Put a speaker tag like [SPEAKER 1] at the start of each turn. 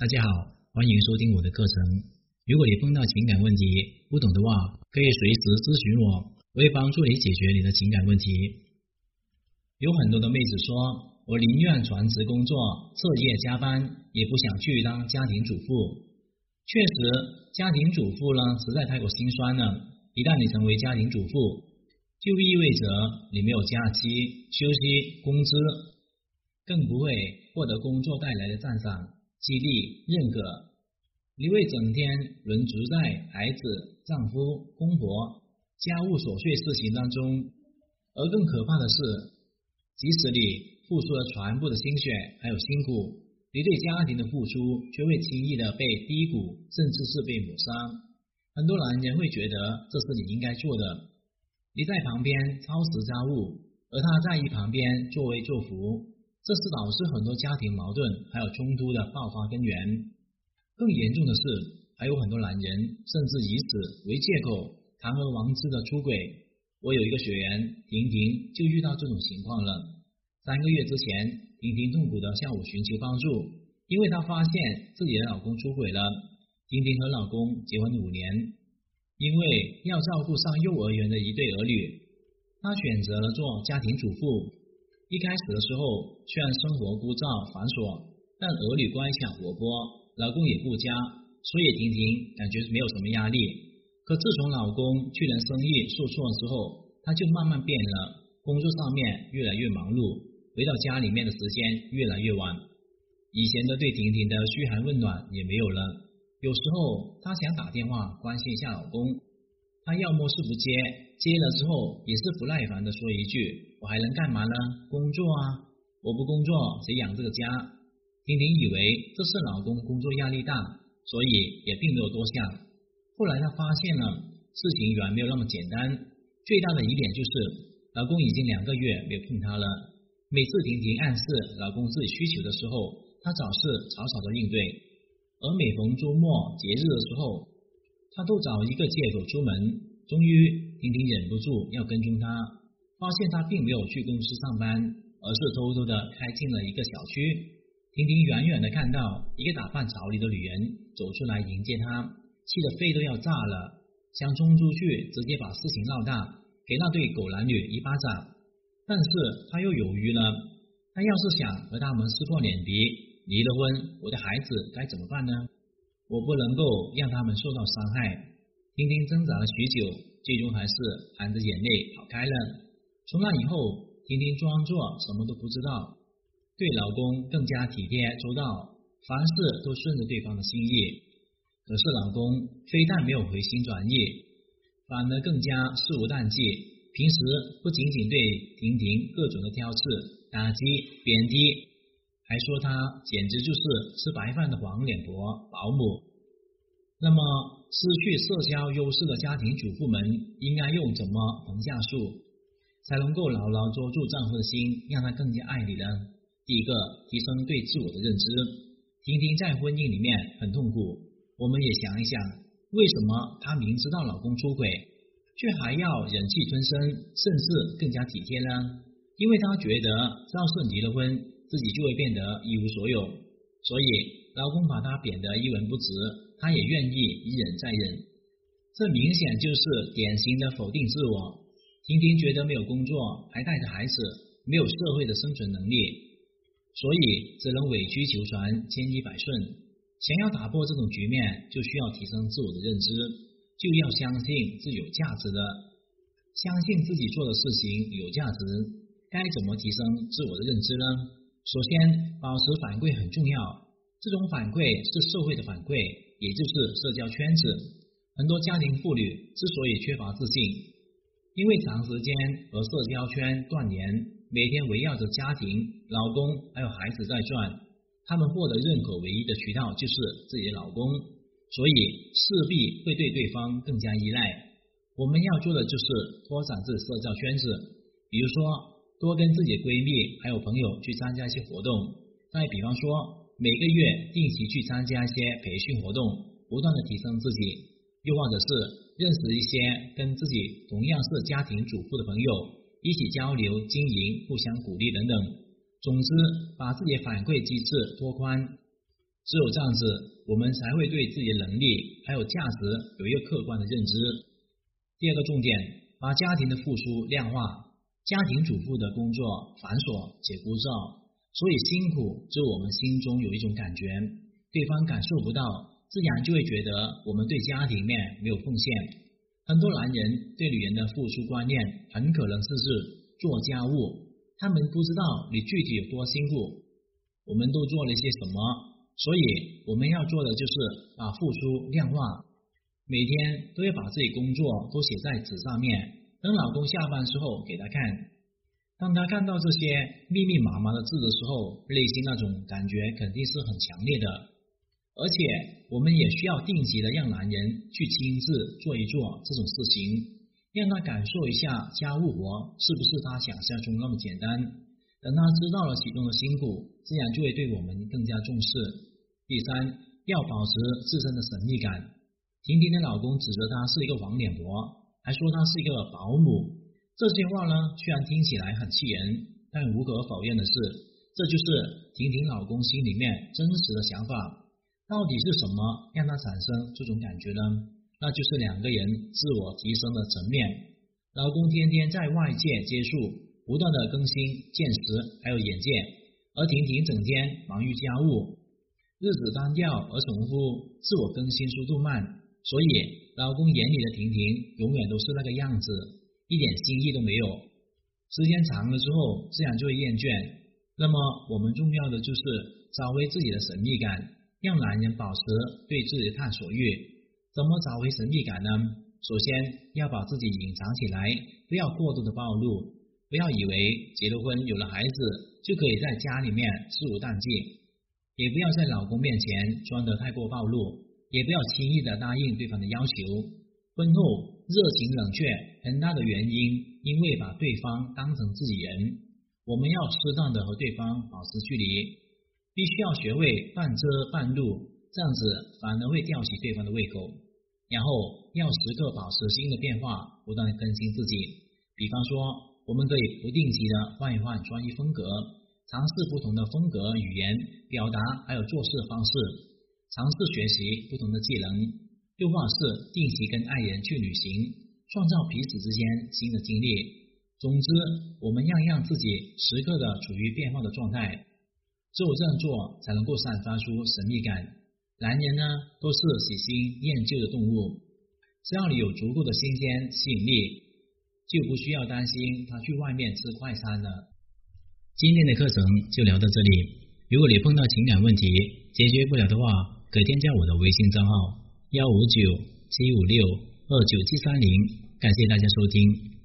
[SPEAKER 1] 大家好，欢迎收听我的课程。如果你碰到情感问题不懂的话，可以随时咨询我，我会帮助你解决你的情感问题。有很多的妹子说，我宁愿全职工作，彻夜加班，也不想去当家庭主妇。确实，家庭主妇呢，实在太过心酸了。一旦你成为家庭主妇，就意味着你没有假期、休息、工资，更不会获得工作带来的赞赏。激励、认可，你会整天轮值在孩子、丈夫、公婆、家务琐碎事情当中，而更可怕的是，即使你付出了全部的心血还有辛苦，你对家庭的付出却会轻易的被低谷，甚至是被抹杀。很多男人会觉得这是你应该做的，你在旁边操持家务，而他在一旁边作威作福。这是导致很多家庭矛盾还有冲突的爆发根源。更严重的是，还有很多男人甚至以此为借口，堂而皇之的出轨。我有一个学员婷婷就遇到这种情况了。三个月之前，婷婷痛苦的向我寻求帮助，因为她发现自己的老公出轨了。婷婷和老公结婚五年，因为要照顾上幼儿园的一对儿女，她选择了做家庭主妇。一开始的时候，虽然生活枯燥繁琐，但儿女乖巧活泼，老公也顾家，所以婷婷感觉没有什么压力。可自从老公去年生意受挫之后，她就慢慢变了，工作上面越来越忙碌，回到家里面的时间越来越晚，以前的对婷婷的嘘寒问暖也没有了。有时候她想打电话关心一下老公，他要么是不接，接了之后也是不耐烦的说一句。我还能干嘛呢？工作啊！我不工作，谁养这个家？婷婷以为这是老公工作压力大，所以也并没有多想。后来她发现了事情远没有那么简单。最大的疑点就是，老公已经两个月没有碰她了。每次婷婷暗示老公自己需求的时候，她总是草草的应对；而每逢周末节日的时候，她都找一个借口出门。终于，婷婷忍不住要跟踪他。发现他并没有去公司上班，而是偷偷的开进了一个小区。婷婷远远的看到一个打扮潮流的女人走出来迎接他，气得肺都要炸了，想冲出去直接把事情闹大，给那对狗男女一巴掌。但是他又犹豫了，他要是想和他们撕破脸皮，离了婚，我的孩子该怎么办呢？我不能够让他们受到伤害。婷婷挣扎了许久，最终还是含着眼泪跑开了。从那以后，婷婷装作什么都不知道，对老公更加体贴周到，凡事都顺着对方的心意。可是老公非但没有回心转意，反而更加肆无忌惮。平时不仅仅对婷婷各种的挑刺、打击、贬低，还说她简直就是吃白饭的黄脸婆、保姆。那么，失去社交优势的家庭主妇们应该用怎么防下术？才能够牢牢捉住丈夫的心，让他更加爱你呢？第一个，提升对自我的认知。婷婷在婚姻里面很痛苦，我们也想一想，为什么她明知道老公出轨，却还要忍气吞声，甚至更加体贴呢？因为她觉得，只要是离了婚，自己就会变得一无所有，所以老公把她贬得一文不值，他也愿意一忍再忍。这明显就是典型的否定自我。婷婷觉得没有工作，还带着孩子，没有社会的生存能力，所以只能委曲求全，千依百顺。想要打破这种局面，就需要提升自我的认知，就要相信是有价值的，相信自己做的事情有价值。该怎么提升自我的认知呢？首先，保持反馈很重要。这种反馈是社会的反馈，也就是社交圈子。很多家庭妇女之所以缺乏自信。因为长时间和社交圈断联，每天围绕着家庭、老公还有孩子在转，他们获得认可唯一的渠道就是自己的老公，所以势必会对对方更加依赖。我们要做的就是拓展自己社交圈子，比如说多跟自己的闺蜜还有朋友去参加一些活动，再比方说每个月定期去参加一些培训活动，不断的提升自己，又或者是。认识一些跟自己同样是家庭主妇的朋友，一起交流经营，互相鼓励等等。总之，把自己的反馈机制拓宽，只有这样子，我们才会对自己的能力还有价值有一个客观的认知。第二个重点，把家庭的付出量化。家庭主妇的工作繁琐且枯燥，所以辛苦只有我们心中有一种感觉，对方感受不到，自然就会觉得我们对家庭面没有奉献。很多男人对女人的付出观念，很可能是是做家务，他们不知道你具体有多辛苦，我们都做了些什么，所以我们要做的就是把付出量化，每天都要把自己工作都写在纸上面。等老公下班之后给他看，当他看到这些密密麻麻的字的时候，内心那种感觉肯定是很强烈的。而且我们也需要定期的让男人去亲自做一做这种事情，让他感受一下家务活是不是他想象中那么简单。等他知道了其中的辛苦，自然就会对我们更加重视。第三，要保持自身的神秘感。婷婷的老公指责她是一个黄脸婆。还说她是一个保姆，这些话呢，虽然听起来很气人，但无可否认的是，这就是婷婷老公心里面真实的想法。到底是什么让他产生这种感觉呢？那就是两个人自我提升的层面。老公天天在外界接触，不断的更新见识还有眼界，而婷婷整天忙于家务，日子单调而重复，自我更新速度慢，所以。老公眼里的婷婷永远都是那个样子，一点新意都没有。时间长了之后，自然就会厌倦。那么，我们重要的就是找回自己的神秘感，让男人保持对自己的探索欲。怎么找回神秘感呢？首先要把自己隐藏起来，不要过度的暴露。不要以为结了婚有了孩子就可以在家里面肆无忌，也不要在老公面前装得太过暴露。也不要轻易的答应对方的要求。婚后热情冷却，很大的原因因为把对方当成自己人。我们要适当的和对方保持距离，必须要学会半遮半露，这样子反而会吊起对方的胃口。然后要时刻保持新的变化，不断更新自己。比方说，我们可以不定期的换一换穿衣风格，尝试不同的风格、语言表达，还有做事方式。尝试学习不同的技能，又或是定期跟爱人去旅行，创造彼此之间新的经历。总之，我们要让自己时刻的处于变化的状态，只有这样做，才能够散发出神秘感。男人呢，都是喜新厌旧的动物，只要你有足够的新鲜吸引力，就不需要担心他去外面吃快餐了。今天的课程就聊到这里。如果你碰到情感问题解决不了的话，可添加我的微信账号幺五九七五六二九七三零，感谢大家收听。